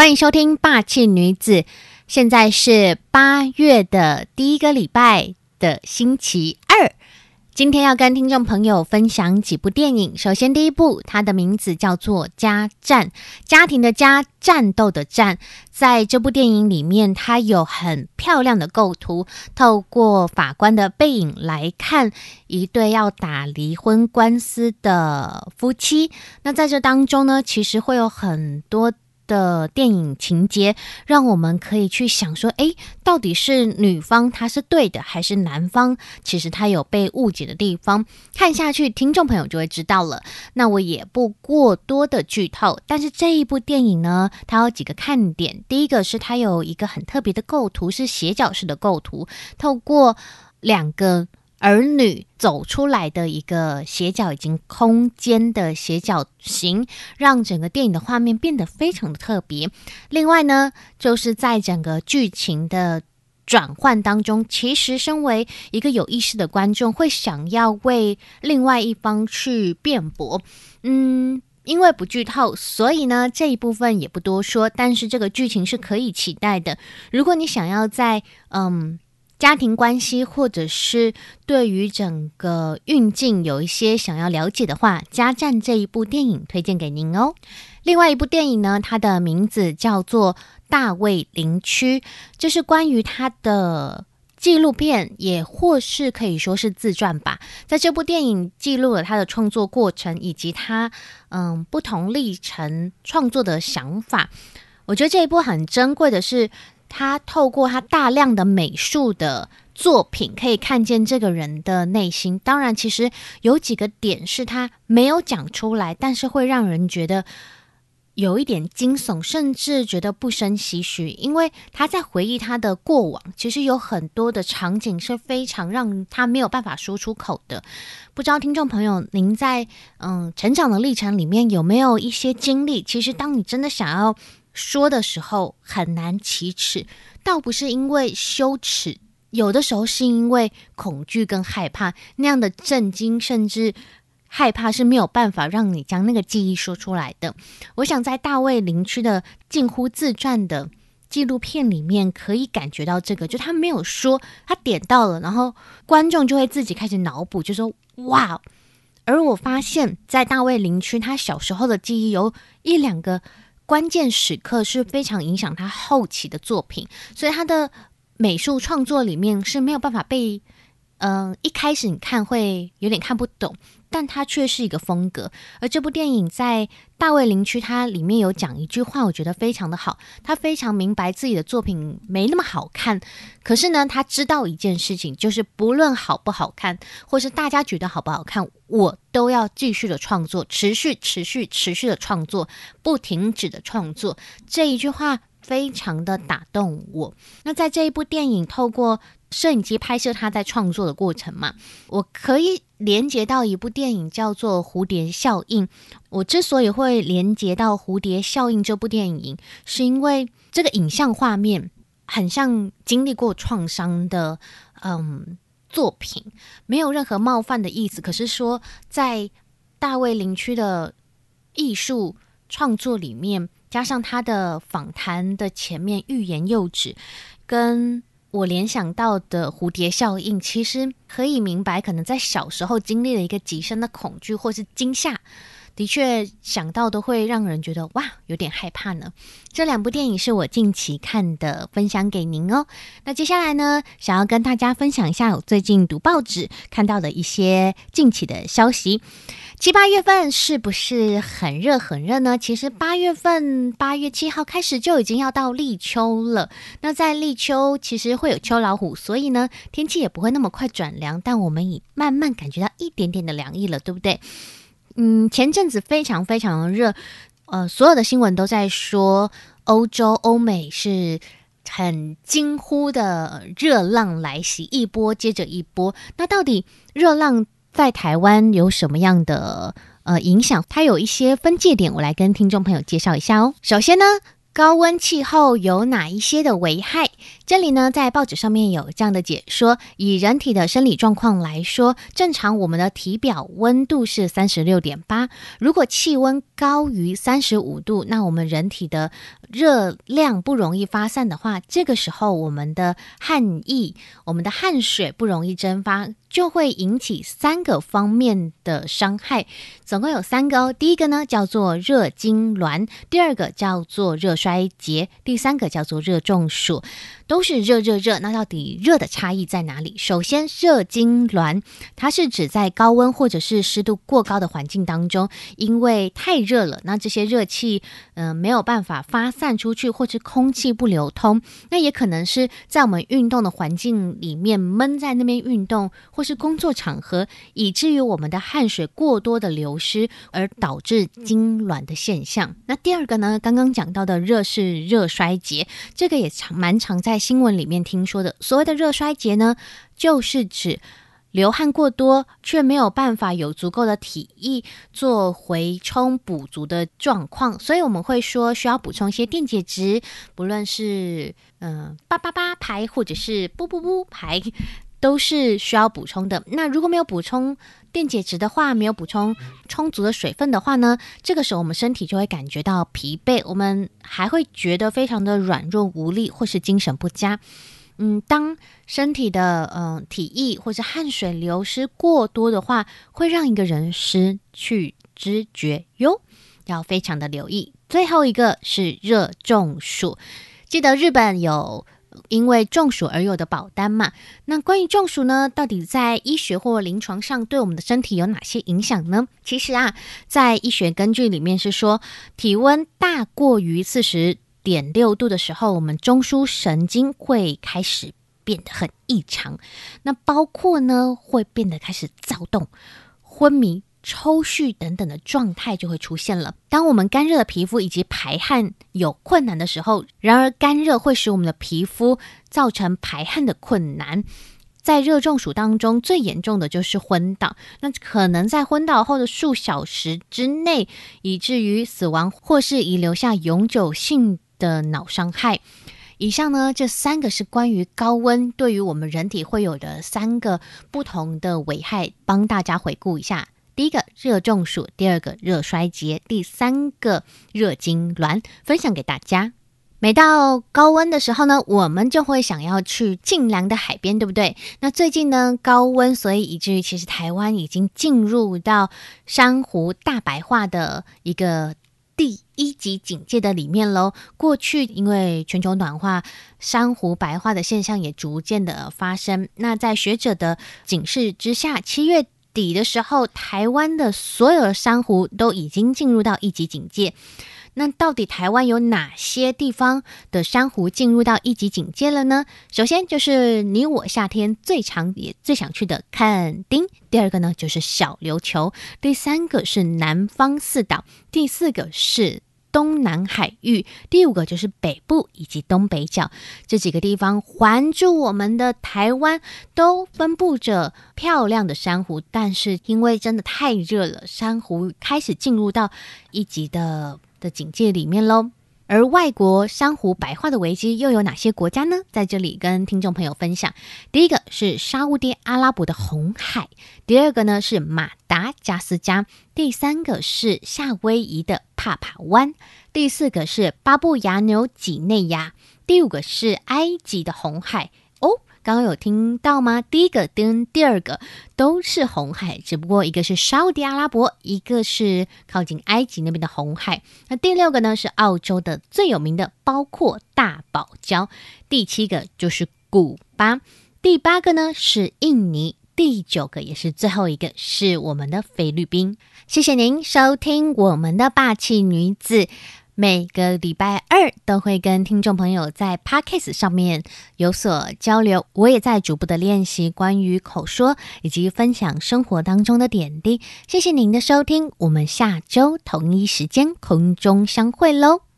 欢迎收听《霸气女子》。现在是八月的第一个礼拜的星期二。今天要跟听众朋友分享几部电影。首先，第一部，它的名字叫做《家战》，家庭的家，战斗的战。在这部电影里面，它有很漂亮的构图，透过法官的背影来看一对要打离婚官司的夫妻。那在这当中呢，其实会有很多。的电影情节，让我们可以去想说，诶，到底是女方她是对的，还是男方其实他有被误解的地方？看下去，听众朋友就会知道了。那我也不过多的剧透，但是这一部电影呢，它有几个看点。第一个是它有一个很特别的构图，是斜角式的构图，透过两个。儿女走出来的一个斜角，已经空间的斜角形，让整个电影的画面变得非常的特别。另外呢，就是在整个剧情的转换当中，其实身为一个有意识的观众，会想要为另外一方去辩驳。嗯，因为不剧透，所以呢这一部分也不多说。但是这个剧情是可以期待的。如果你想要在嗯。家庭关系，或者是对于整个运镜有一些想要了解的话，《加战》这一部电影推荐给您哦。另外一部电影呢，它的名字叫做《大卫林区》，这是关于他的纪录片，也或是可以说是自传吧。在这部电影记录了他的创作过程，以及他嗯不同历程创作的想法。我觉得这一部很珍贵的是。他透过他大量的美术的作品，可以看见这个人的内心。当然，其实有几个点是他没有讲出来，但是会让人觉得有一点惊悚，甚至觉得不生唏嘘。因为他在回忆他的过往，其实有很多的场景是非常让他没有办法说出口的。不知道听众朋友，您在嗯成长的历程里面有没有一些经历？其实，当你真的想要。说的时候很难启齿，倒不是因为羞耻，有的时候是因为恐惧跟害怕，那样的震惊甚至害怕是没有办法让你将那个记忆说出来的。我想在大卫林区的近乎自传的纪录片里面，可以感觉到这个，就他没有说，他点到了，然后观众就会自己开始脑补，就说哇。而我发现，在大卫林区，他小时候的记忆有一两个。关键时刻是非常影响他后期的作品，所以他的美术创作里面是没有办法被，嗯，一开始你看会有点看不懂。但它却是一个风格，而这部电影在大卫林区，它里面有讲一句话，我觉得非常的好。他非常明白自己的作品没那么好看，可是呢，他知道一件事情，就是不论好不好看，或是大家觉得好不好看，我都要继续的创作，持续、持续、持续的创作，不停止的创作。这一句话非常的打动我。那在这一部电影，透过摄影机拍摄他在创作的过程嘛，我可以连接到一部电影叫做《蝴蝶效应》。我之所以会连接到《蝴蝶效应》这部电影，是因为这个影像画面很像经历过创伤的嗯作品，没有任何冒犯的意思。可是说在大卫林区的艺术创作里面，加上他的访谈的前面欲言又止，跟我联想到的蝴蝶效应，其实可以明白，可能在小时候经历了一个极深的恐惧或是惊吓，的确想到都会让人觉得哇，有点害怕呢。这两部电影是我近期看的，分享给您哦。那接下来呢，想要跟大家分享一下我最近读报纸看到的一些近期的消息。七八月份是不是很热很热呢？其实八月份八月七号开始就已经要到立秋了。那在立秋其实会有秋老虎，所以呢天气也不会那么快转凉，但我们已慢慢感觉到一点点的凉意了，对不对？嗯，前阵子非常非常热，呃，所有的新闻都在说欧洲欧美是很惊呼的热浪来袭，一波接着一波。那到底热浪？在台湾有什么样的呃影响？它有一些分界点，我来跟听众朋友介绍一下哦。首先呢，高温气候有哪一些的危害？这里呢，在报纸上面有这样的解说：以人体的生理状况来说，正常我们的体表温度是三十六点八，如果气温高于三十五度，那我们人体的热量不容易发散的话，这个时候我们的汗液、我们的汗水不容易蒸发。就会引起三个方面的伤害，总共有三个哦。第一个呢叫做热痉挛，第二个叫做热衰竭，第三个叫做热中暑。都是热热热，那到底热的差异在哪里？首先，热痉挛，它是指在高温或者是湿度过高的环境当中，因为太热了，那这些热气，嗯，没有办法发散出去，或是空气不流通，那也可能是在我们运动的环境里面闷在那边运动，或是工作场合，以至于我们的汗水过多的流失，而导致痉挛的现象。那第二个呢？刚刚讲到的热是热衰竭，这个也常蛮常在。新闻里面听说的所谓的热衰竭呢，就是指流汗过多却没有办法有足够的体液做回充补足的状况，所以我们会说需要补充一些电解质，不论是嗯八八八排或者是不不不排，都是需要补充的。那如果没有补充电解质的话，没有补充充足的水分的话呢，这个时候我们身体就会感觉到疲惫，我们还会觉得非常的软弱无力，或是精神不佳。嗯，当身体的嗯体液或是汗水流失过多的话，会让一个人失去知觉哟，要非常的留意。最后一个是热中暑，记得日本有。因为中暑而有的保单嘛，那关于中暑呢，到底在医学或临床上对我们的身体有哪些影响呢？其实啊，在医学根据里面是说，体温大过于四十点六度的时候，我们中枢神经会开始变得很异常，那包括呢会变得开始躁动、昏迷。抽蓄等等的状态就会出现了。当我们干热的皮肤以及排汗有困难的时候，然而干热会使我们的皮肤造成排汗的困难。在热中暑当中，最严重的就是昏倒，那可能在昏倒后的数小时之内，以至于死亡，或是遗留下永久性的脑伤害。以上呢，这三个是关于高温对于我们人体会有的三个不同的危害，帮大家回顾一下。第一个热中暑，第二个热衰竭，第三个热痉挛，分享给大家。每到高温的时候呢，我们就会想要去近凉的海边，对不对？那最近呢，高温，所以以至于其实台湾已经进入到珊瑚大白化的一个第一级警戒的里面喽。过去因为全球暖化，珊瑚白化的现象也逐渐的发生。那在学者的警示之下，七月。底的时候，台湾的所有的珊瑚都已经进入到一级警戒。那到底台湾有哪些地方的珊瑚进入到一级警戒了呢？首先就是你我夏天最常也最想去的垦丁，第二个呢就是小琉球，第三个是南方四岛，第四个是。东南海域，第五个就是北部以及东北角这几个地方环住我们的台湾，都分布着漂亮的珊瑚。但是因为真的太热了，珊瑚开始进入到一级的的警戒里面喽。而外国珊瑚白化的危机又有哪些国家呢？在这里跟听众朋友分享。第一个是沙乌地阿拉伯的红海，第二个呢是马达加斯加，第三个是夏威夷的帕帕湾，第四个是巴布亚纽几内亚，第五个是埃及的红海哦。刚刚有听到吗？第一个跟第二个都是红海，只不过一个是沙地阿拉伯，一个是靠近埃及那边的红海。那第六个呢是澳洲的最有名的，包括大堡礁。第七个就是古巴，第八个呢是印尼，第九个也是最后一个是我们的菲律宾。谢谢您收听我们的霸气女子。每个礼拜二都会跟听众朋友在 Podcast 上面有所交流，我也在逐步的练习关于口说以及分享生活当中的点滴。谢谢您的收听，我们下周同一时间空中相会喽。